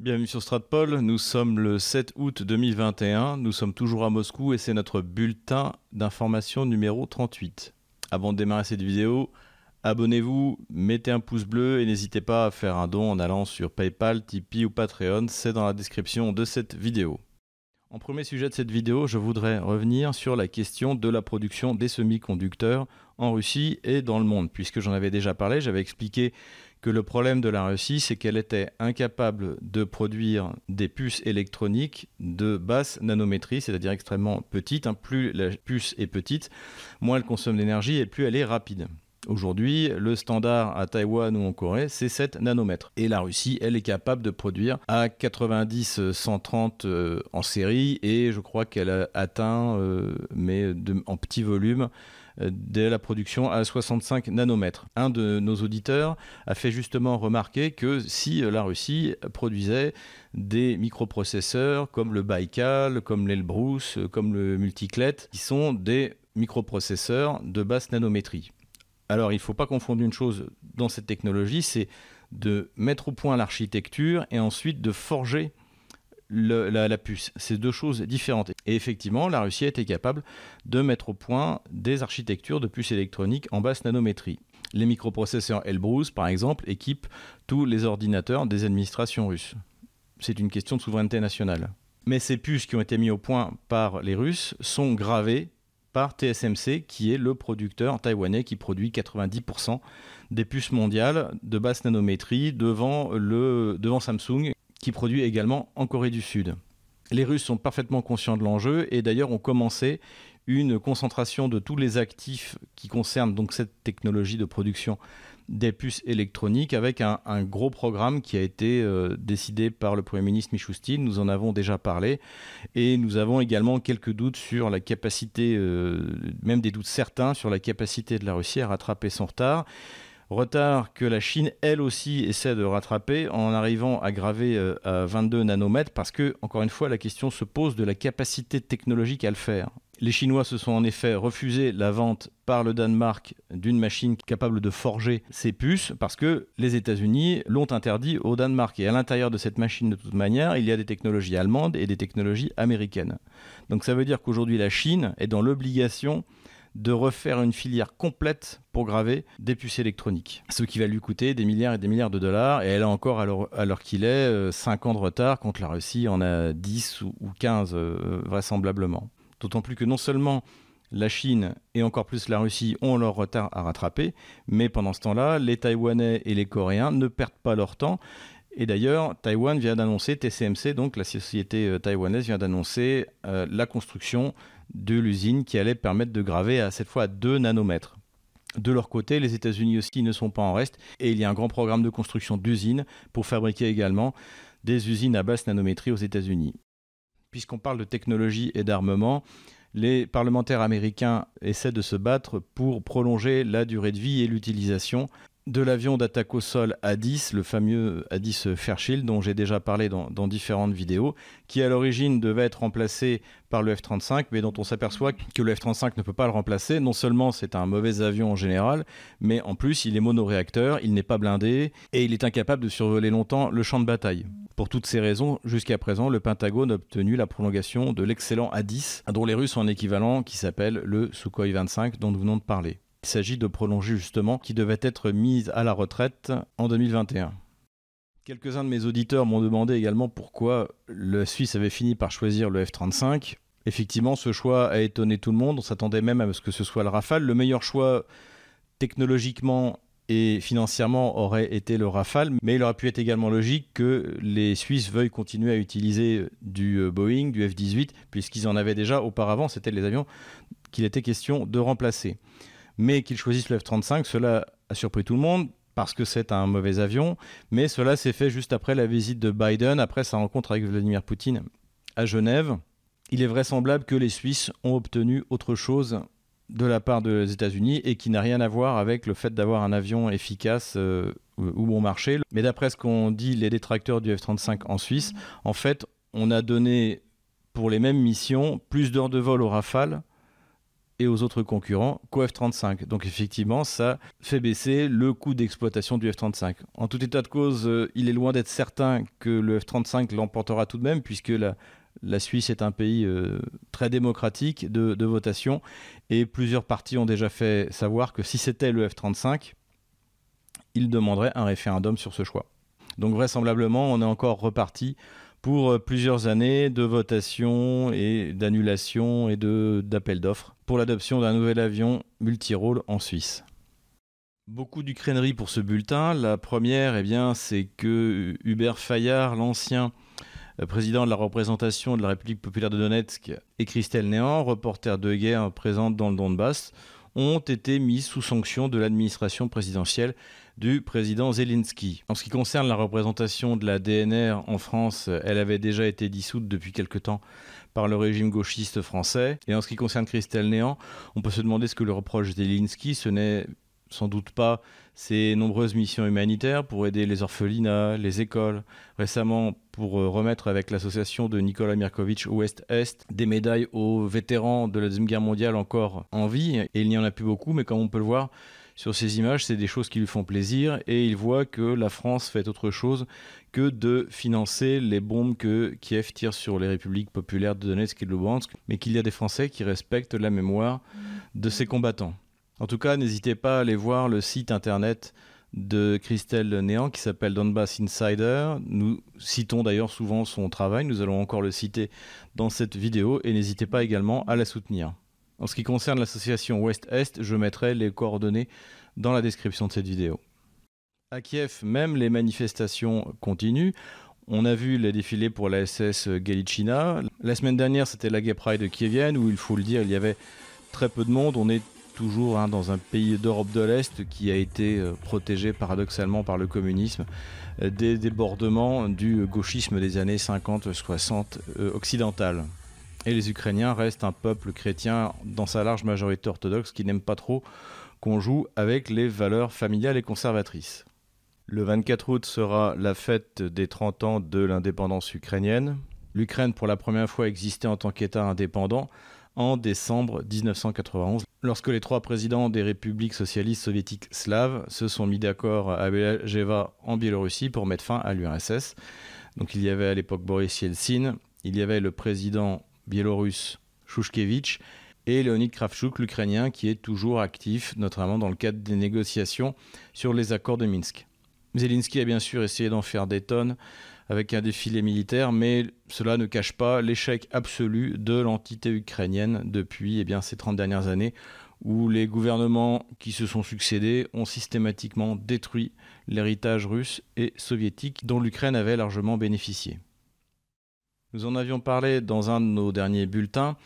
Bienvenue sur Stratpol, nous sommes le 7 août 2021, nous sommes toujours à Moscou et c'est notre bulletin d'information numéro 38. Avant de démarrer cette vidéo, abonnez-vous, mettez un pouce bleu et n'hésitez pas à faire un don en allant sur PayPal, Tipeee ou Patreon, c'est dans la description de cette vidéo. En premier sujet de cette vidéo, je voudrais revenir sur la question de la production des semi-conducteurs en Russie et dans le monde, puisque j'en avais déjà parlé, j'avais expliqué que le problème de la Russie, c'est qu'elle était incapable de produire des puces électroniques de basse nanométrie, c'est-à-dire extrêmement petites. Hein. Plus la puce est petite, moins elle consomme d'énergie et plus elle est rapide. Aujourd'hui, le standard à Taïwan ou en Corée, c'est 7 nanomètres. Et la Russie, elle est capable de produire à 90-130 euh, en série et je crois qu'elle a atteint, euh, mais en petit volume, euh, de la production à 65 nanomètres. Un de nos auditeurs a fait justement remarquer que si euh, la Russie produisait des microprocesseurs comme le Baikal, comme l'Elbrus, euh, comme le Multiclet, qui sont des microprocesseurs de basse nanométrie. Alors il ne faut pas confondre une chose dans cette technologie, c'est de mettre au point l'architecture et ensuite de forger la, puce. C'est deux choses différentes. Et effectivement, la Russie a été capable de mettre au point des architectures de puces électroniques en basse nanométrie. Les microprocesseurs Elbrus, par exemple, équipent tous les ordinateurs des administrations russes. C'est une question de souveraineté nationale. Mais ces puces qui ont été mises au point par les Russes sont gravées par TSMC, qui est le producteur taïwanais qui produit 90% des puces mondiales de basse nanométrie devant, le, devant Samsung, qui produit également en Corée du Sud. Les Russes sont parfaitement conscients de l'enjeu et d'ailleurs ont commencé une concentration de tous les actifs qui concernent cette technologie de production des puces électroniques avec un, gros programme qui a été euh, décidé par le Premier ministre Michoustine. Nous en avons déjà parlé et nous avons également quelques doutes sur la capacité, euh, même des doutes certains sur la capacité de la Russie à rattraper son retard. Retard que la Chine, elle aussi, essaie de rattraper en arrivant à graver euh, à 22 nanomètres parce que, encore une fois, la question se pose de la capacité technologique à le faire. Les Chinois se sont en effet refusé la vente par le Danemark d'une machine capable de forger ces puces parce que les États-Unis l'ont interdit au Danemark. Et à l'intérieur de cette machine, de toute manière, il y a des technologies allemandes et des technologies américaines. Donc ça veut dire qu'aujourd'hui, la Chine est dans l'obligation de refaire une filière complète pour graver des puces électroniques. Ce qui va lui coûter des milliards et des milliards de dollars. Et elle a encore, l'heure qu'il est, 5 euh, ans de retard contre la Russie en a 10 ou 15 euh, vraisemblablement. D'autant plus que non seulement la Chine et encore plus la Russie ont leur retard à rattraper, mais pendant ce temps-là, les Taïwanais et les Coréens ne perdent pas leur temps. Et d'ailleurs, Taïwan vient d'annoncer, TCMC, donc la société euh, taïwanaise, vient d'annoncer la construction de l'usine qui allait permettre de graver à cette fois à 2 nanomètres. De leur côté, les États-Unis aussi ne sont pas en reste et il y a un grand programme de construction d'usines pour fabriquer également des usines à basse nanométrie aux États-Unis. Puisqu'on parle de technologie et d'armement, les parlementaires américains essaient de se battre pour prolonger la durée de vie et l'utilisation de l'avion d'attaque au sol A-10, le fameux A-10 Fairchild dont j'ai déjà parlé dans, différentes vidéos, qui à l'origine devait être remplacé par le F-35, mais dont on s'aperçoit que le F-35 ne peut pas le remplacer. Non seulement c'est un mauvais avion en général, mais en plus il est monoréacteur, il n'est pas blindé et il est incapable de survoler longtemps le champ de bataille. Pour toutes ces raisons, jusqu'à présent, le Pentagone a obtenu la prolongation de l'excellent A-10, dont les Russes ont un équivalent qui s'appelle le Sukhoi 25 dont nous venons de parler. Il s'agit de prolonger justement qui devait être mise à la retraite en 2021. Quelques-uns de mes auditeurs m'ont demandé également pourquoi la Suisse avait fini par choisir le F-35. Effectivement, ce choix a étonné tout le monde. On s'attendait même à ce que ce soit le Rafale. Le meilleur choix technologiquement et financièrement aurait été le Rafale, mais il aurait pu être également logique que les Suisses veuillent continuer à utiliser du euh, Boeing, du F-18, puisqu'ils en avaient déjà auparavant. C'était les avions qu'il était question de remplacer mais qu'ils choisissent le F-35, cela a surpris tout le monde parce que c'est un mauvais avion, mais cela s'est fait juste après la visite de Biden, après sa rencontre avec Vladimir Poutine à Genève. Il est vraisemblable que les Suisses ont obtenu autre chose de la part des États-Unis et qui n'a rien à voir avec le fait d'avoir un avion efficace euh, ou bon marché. Mais d'après ce qu'ont dit les détracteurs du F-35 en Suisse, en fait, on a donné pour les mêmes missions plus d'heures de vol au Rafale et aux autres concurrents qu'au F-35. Donc effectivement, ça fait baisser le coût d'exploitation du F-35. En tout état de cause, euh, il est loin d'être certain que le F-35 l'emportera tout de même, puisque la, Suisse est un pays euh, très démocratique de, votation et plusieurs partis ont déjà fait savoir que si c'était le F-35, ils demanderaient un référendum sur ce choix. Donc vraisemblablement, on est encore reparti pour euh, plusieurs années de votation et d'annulation et d'appel d'offres pour l'adoption d'un nouvel avion multirôle en Suisse. Beaucoup d'ukraineries pour ce bulletin. La première, eh bien, c'est que Hubert Fayard, l'ancien euh, président de la représentation de la République populaire de Donetsk, et Christelle Néant, reporter de guerre présente dans le Donbass, ont été mis sous sanction de l'administration présidentielle du président Zelensky. En ce qui concerne la représentation de la DNR en France, elle avait déjà été dissoute depuis quelque temps par le régime gauchiste français. Et en ce qui concerne Christelle Néant, on peut se demander ce que le reproche Zelensky, ce n'est sans doute pas ses nombreuses missions humanitaires pour aider les orphelinats, les écoles. Récemment, pour euh, remettre avec l'association de Nicolas Mirkovitch Ouest-Est des médailles aux vétérans de la Deuxième Guerre mondiale encore en vie. Et il n'y en a plus beaucoup, mais comme on peut le voir, sur ces images, c'est des choses qui lui font plaisir et il voit que la France fait autre chose que de financer les bombes que Kiev tire sur les républiques populaires de Donetsk et de Lugansk, mais qu'il y a des Français qui respectent la mémoire de ces combattants. En tout cas, n'hésitez pas à aller voir le site internet de Christelle Néant qui s'appelle Donbass Insider. Nous citons d'ailleurs souvent son travail, nous allons encore le citer dans cette vidéo et n'hésitez pas également à la soutenir. En ce qui concerne l'association Ouest-Est, je mettrai les coordonnées dans la description de cette vidéo. À Kiev, même les manifestations continuent. On a vu les défilés pour la SS Galichina. La semaine dernière, c'était la Gay Pride kievienne où, il faut le dire, il y avait très peu de monde. On est toujours hein, dans un pays d'Europe de l'Est qui a été euh, protégé paradoxalement par le communisme euh, des débordements du gauchisme des années 50-60 euh, occidentales. Et les Ukrainiens restent un peuple chrétien dans sa large majorité orthodoxe qui n'aime pas trop qu'on joue avec les valeurs familiales et conservatrices. Le 24 août sera la fête des 30 ans de l'indépendance ukrainienne. L'Ukraine, pour la première fois, existait en tant qu'État indépendant en décembre 1991, lorsque les trois présidents des républiques socialistes soviétiques slaves se sont mis d'accord à Belgeva en Biélorussie pour mettre fin à l'URSS. Donc il y avait à l'époque Boris Yeltsin, il y avait le président biélorusse Shushkevich et Leonid Kravchuk, l'Ukrainien, qui est toujours actif, notamment dans le cadre des négociations sur les accords de Minsk. Zelensky a bien sûr essayé d'en faire des tonnes avec un défilé militaire, mais cela ne cache pas l'échec absolu de l'entité ukrainienne depuis eh bien, ces 30 dernières années, où les gouvernements qui se sont succédés ont systématiquement détruit l'héritage russe et soviétique dont l'Ukraine avait largement bénéficié. Nous en avions parlé dans un de nos derniers bulletins.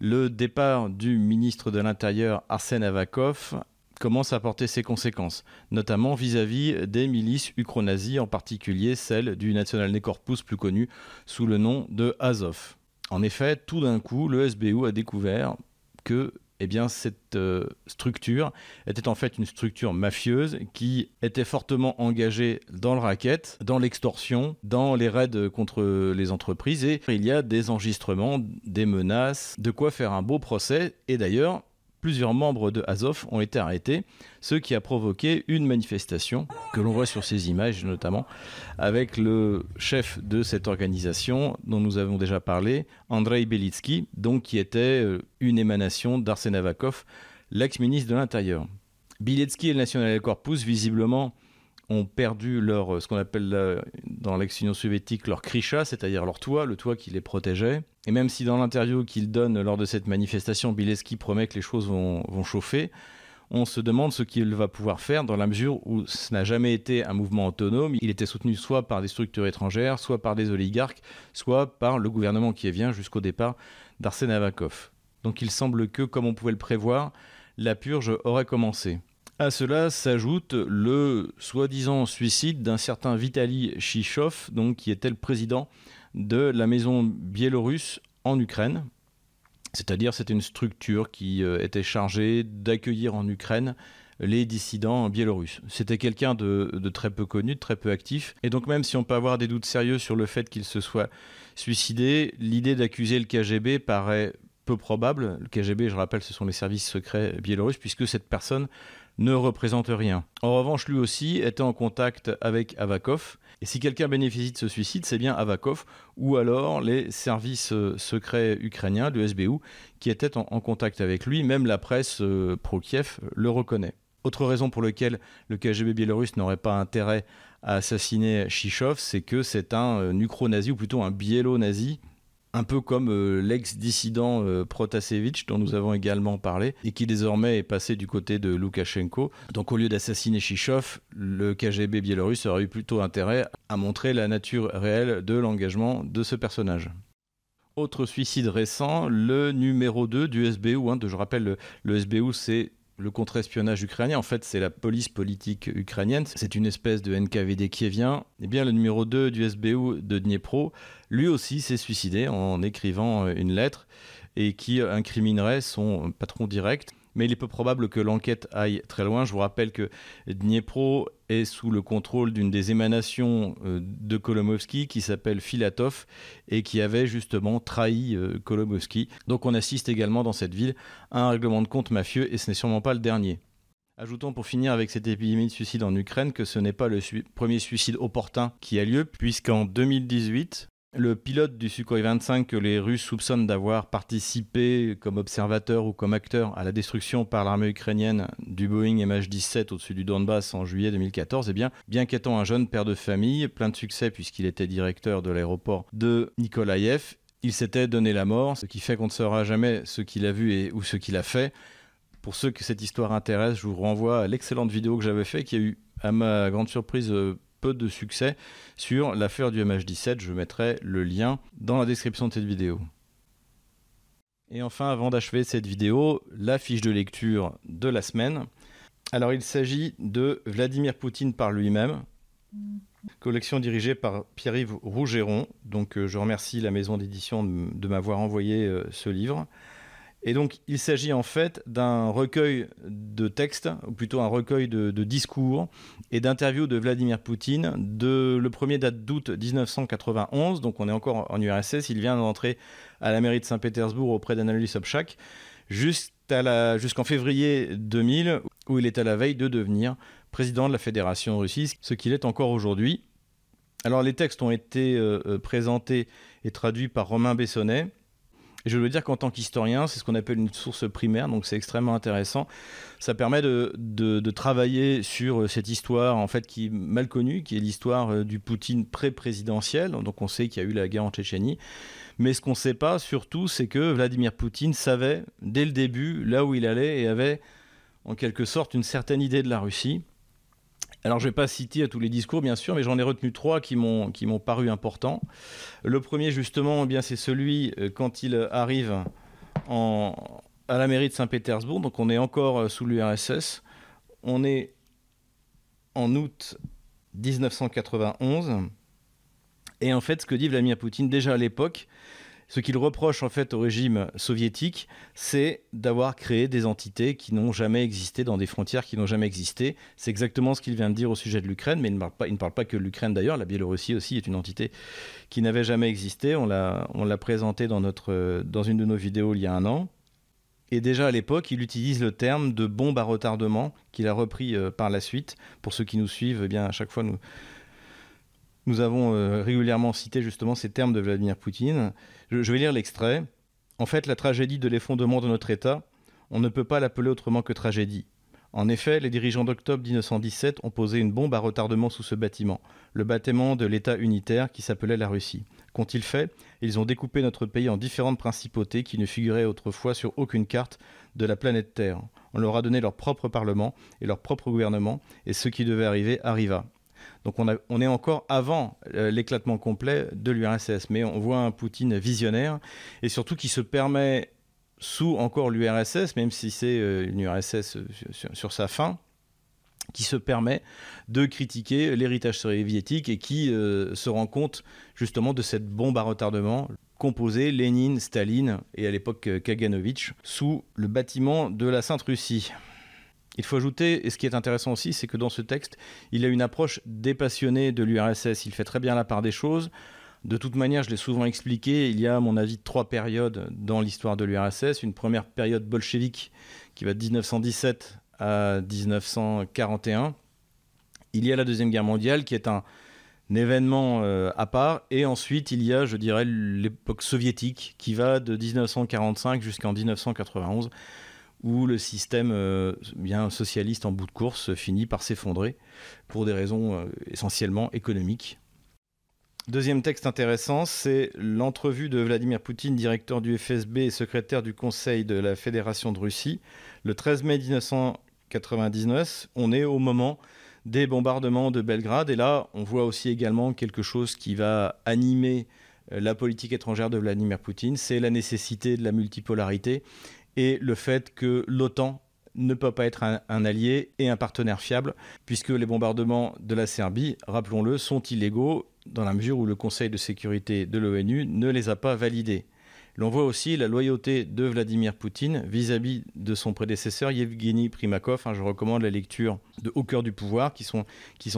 Le départ du ministre de l'Intérieur Arsène Avakov commence à porter ses conséquences, notamment vis-à-vis des milices ukro-nazies, en particulier celle du National Corpus plus connu sous le nom de Azov. En effet, tout d'un coup, le SBU a découvert que eh bien, cette euh, structure était en fait une structure mafieuse qui était fortement engagée dans le racket, dans l'extorsion, dans les raids contre les entreprises. Et il y a des enregistrements, des menaces, de quoi faire un beau procès. Et d'ailleurs, plusieurs membres de Azov ont été arrêtés, ce qui a provoqué une manifestation que l'on voit sur ces images notamment avec le chef de cette organisation dont nous avons déjà parlé, Andrei Belitsky, donc qui était euh, une émanation d'Arsène Avakov, l'ex-ministre de l'Intérieur. Belitsky et le National Corpus visiblement ont perdu leur, ce qu'on appelle dans l'ex-Union soviétique leur krisha, c'est-à-dire leur toit, le toit qui les protégeait. Et même si dans l'interview qu'il donne lors de cette manifestation, Bileski promet que les choses vont, chauffer, on se demande ce qu'il va pouvoir faire dans la mesure où ce n'a jamais été un mouvement autonome. Il était soutenu soit par des structures étrangères, soit par des oligarques, soit par le gouvernement qui vient jusqu'au départ d'Arsène Avakov. Donc il semble que, comme on pouvait le prévoir, la purge aurait commencé. À cela s'ajoute le soi-disant suicide d'un certain Vitaly Chichov, donc qui était le président de la maison biélorusse en Ukraine. C'est-à-dire c'était une structure qui euh, était chargée d'accueillir en Ukraine les dissidents biélorusses. C'était quelqu'un de, de, très peu connu, de très peu actif. Et donc même si on peut avoir des doutes sérieux sur le fait qu'il se soit suicidé, l'idée d'accuser le KGB paraît probable. Le KGB, je rappelle, ce sont les services secrets biélorusses, puisque cette personne ne représente rien. En revanche, lui aussi était en contact avec Avakov. Et si quelqu'un bénéficie de ce suicide, c'est bien Avakov ou alors les services euh, secrets ukrainiens de SBU qui étaient en, contact avec lui. Même la presse euh, pro-Kiev le reconnaît. Autre raison pour laquelle le KGB biélorusse n'aurait pas intérêt à assassiner Shishov, c'est que c'est un euh, ukro-nazi ou plutôt un biélo-nazi un peu comme euh, l'ex-dissident euh, Protasevich dont nous avons également parlé et qui désormais est passé du côté de Loukachenko. Donc au lieu d'assassiner Shishov, le KGB biélorusse aurait eu plutôt intérêt à montrer la nature réelle de l'engagement de ce personnage. Autre suicide récent, le numéro 2 du SBU. Hein, je rappelle, le SBU c'est le contre-espionnage ukrainien, en fait, c'est la police politique ukrainienne. C'est une espèce de NKVD kievien. Eh bien, le numéro 2 du SBU de Dniepro, lui aussi s'est suicidé en écrivant euh, une lettre et qui incriminerait son patron direct mais il est peu probable que l'enquête aille très loin. Je vous rappelle que Dniepro est sous le contrôle d'une des émanations euh, de Kolomovski qui s'appelle Filatov et qui avait justement trahi euh, Kolomovski. Donc on assiste également dans cette ville à un règlement de compte mafieux et ce n'est sûrement pas le dernier. Ajoutons pour finir avec cette épidémie de suicide en Ukraine que ce n'est pas le premier suicide opportun qui a lieu, puisqu'en 2018, le pilote du Sukhoi 25 que les Russes soupçonnent d'avoir participé comme observateur ou comme acteur à la destruction par l'armée ukrainienne du Boeing MH17 au-dessus du Donbass en juillet 2014, eh bien, bien qu'étant un jeune père de famille, plein de succès puisqu'il était directeur de l'aéroport de Nikolaïev, il s'était donné la mort, ce qui fait qu'on ne saura jamais ce qu'il a vu et, ou ce qu'il a fait. Pour ceux que cette histoire intéresse, je vous renvoie à l'excellente vidéo que j'avais faite qui a eu, à ma grande surprise, euh, peu de succès sur l'affaire du MH17. Je mettrai le lien dans la description de cette vidéo. Et enfin, avant d'achever cette vidéo, la fiche de lecture de la semaine. Alors, il s'agit de Vladimir Poutine par lui-même, collection dirigée par Pierre-Yves Rougeron. Donc, euh, je remercie la maison d'édition de, m'avoir envoyé euh, ce livre. Et donc, il s'agit en fait d'un recueil de textes, ou plutôt un recueil de, discours et d'interviews de Vladimir Poutine. De, le premier date d'août 1991, donc on est encore en URSS. Il vient d'entrer à la mairie de Saint-Pétersbourg auprès d'Anatoly Sobchak, jusqu'en février 2000, où il est à la veille de devenir président de la Fédération russe, ce qu'il est encore aujourd'hui. Alors, les textes ont été euh, euh, présentés et traduits par Romain Bessonnet je veux dire qu'en tant qu'historien, c'est ce qu'on appelle une source primaire, donc c'est extrêmement intéressant. Ça permet de, de, travailler sur euh, cette histoire en fait qui est mal connue, qui est l'histoire euh, du Poutine pré-présidentiel. Donc on sait qu'il y a eu la guerre en Tchétchénie. Mais ce qu'on ne sait pas surtout, c'est que Vladimir Poutine savait dès le début là où il allait et avait en quelque sorte une certaine idée de la Russie. Alors, je ne vais pas citer tous les discours, bien sûr, mais j'en ai retenu trois qui m'ont paru importants. Le premier, justement, eh c'est celui euh, quand il arrive à la mairie de Saint-Pétersbourg. Donc, on est encore euh, sous l'URSS. On est en août 1991. Et en fait, ce que dit Vladimir Poutine déjà à l'époque, ce qu'il reproche en fait au régime soviétique, c'est d'avoir créé des entités qui n'ont jamais existé dans des frontières qui n'ont jamais existé. C'est exactement ce qu'il vient de dire au sujet de l'Ukraine, mais il ne parle pas, il ne parle pas que de l'Ukraine d'ailleurs. La Biélorussie aussi est une entité qui n'avait jamais existé. On l'a, présenté dans une de nos vidéos il y a un an. Et déjà à l'époque, il utilise le terme de bombe à retardement qu'il a repris euh, par la suite. Pour ceux qui nous suivent, eh bien à chaque fois nous, nous avons euh, régulièrement cité justement ces termes de Vladimir Poutine. Je, vais lire l'extrait. En fait, la tragédie de l'effondrement de notre État, on ne peut pas l'appeler autrement que tragédie. En effet, les dirigeants d'octobre 1917 ont posé une bombe à retardement sous ce bâtiment, le bâtiment de l'État unitaire qui s'appelait la Russie. Qu'ont-ils fait? Ils ont découpé notre pays en différentes principautés qui ne figuraient autrefois sur aucune carte de la planète Terre. On leur a donné leur propre parlement et leur propre gouvernement, et ce qui devait arriver arriva. Donc on, est encore avant euh, l'éclatement complet de l'URSS, mais on voit un Poutine visionnaire et surtout qui se permet sous encore l'URSS, même si c'est euh, une URSS euh, sur, sa fin, qui se permet de critiquer l'héritage soviétique et qui se rend compte justement de cette bombe à retardement composée Lénine, Staline et à l'époque Kaganovitch sous le bâtiment de la Sainte-Russie. Il faut ajouter, et ce qui est intéressant aussi, c'est que dans ce texte, il a une approche dépassionnée de l'URSS. Il fait très bien la part des choses. De toute manière, je l'ai souvent expliqué, il y a à mon avis trois périodes dans l'histoire de l'URSS. Une première période bolchevique qui va de 1917 à 1941. Il y a la Deuxième Guerre mondiale qui est un, événement euh, à part. Et ensuite, il y a, je dirais, l'époque soviétique qui va de 1945 jusqu'en 1991 où le système euh, bien socialiste en bout de course finit par s'effondrer pour des raisons euh, essentiellement économiques. Deuxième texte intéressant, c'est l'entrevue de Vladimir Poutine, directeur du FSB et secrétaire du Conseil de la Fédération de Russie, le 13 mai 1999. On est au moment des bombardements de Belgrade et là, on voit aussi également quelque chose qui va animer euh, la politique étrangère de Vladimir Poutine, c'est la nécessité de la multipolarité et le fait que l'OTAN ne peut pas être un, allié et un partenaire fiable, puisque les bombardements de la Serbie, rappelons-le, sont illégaux dans la mesure où le Conseil de sécurité de l'ONU ne les a pas validés. L'on voit aussi la loyauté de Vladimir Poutine vis-à-vis de son prédécesseur Yevgeny Primakov. Hein, je recommande la lecture de Au cœur du pouvoir, qui sont,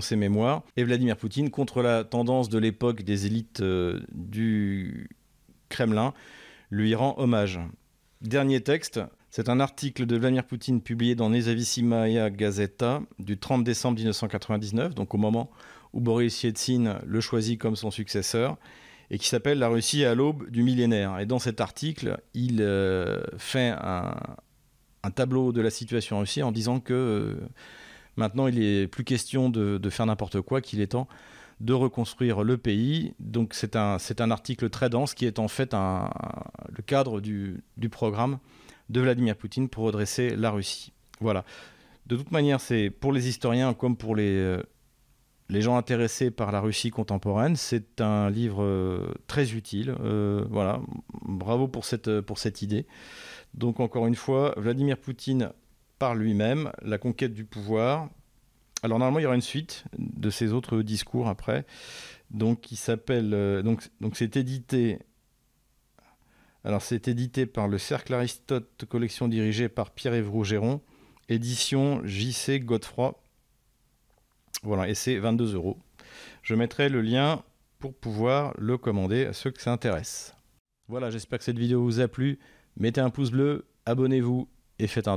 ses mémoires. Et Vladimir Poutine, contre la tendance de l'époque des élites euh, du Kremlin, lui rend hommage. Dernier texte, c'est un article de Vladimir Poutine publié dans Nezavissimaya Gazeta du 30 décembre 1999, donc au moment où Boris Yeltsin le choisit comme son successeur, et qui s'appelle La Russie à l'aube du millénaire. Et dans cet article, il euh, fait un, tableau de la situation en Russie en disant que euh, maintenant il n'est plus question de faire n'importe quoi, qu'il est temps de reconstruire le pays. Donc c'est un, article très dense qui est en fait un, le cadre du, du, programme de Vladimir Poutine pour redresser la Russie. Voilà. De toute manière, c'est pour les historiens comme pour les, euh, les gens intéressés par la Russie contemporaine, c'est un livre euh, très utile. Euh, voilà. Bravo pour cette, pour cette idée. Donc encore une fois, Vladimir Poutine par lui-même, la conquête du pouvoir, alors normalement, il y aura une suite de ces autres discours après. Donc, qui s'appelle. Euh, donc, donc, c'est édité. Alors, c'est édité par le Cercle Aristote, collection dirigée par Pierre-Yves Rougeron, édition JC Godefroy. Voilà, et c'est 22 euros. Je mettrai le lien pour pouvoir le commander à ceux que ça intéresse. Voilà, j'espère que cette vidéo vous a plu. Mettez un pouce bleu, abonnez-vous et faites un don.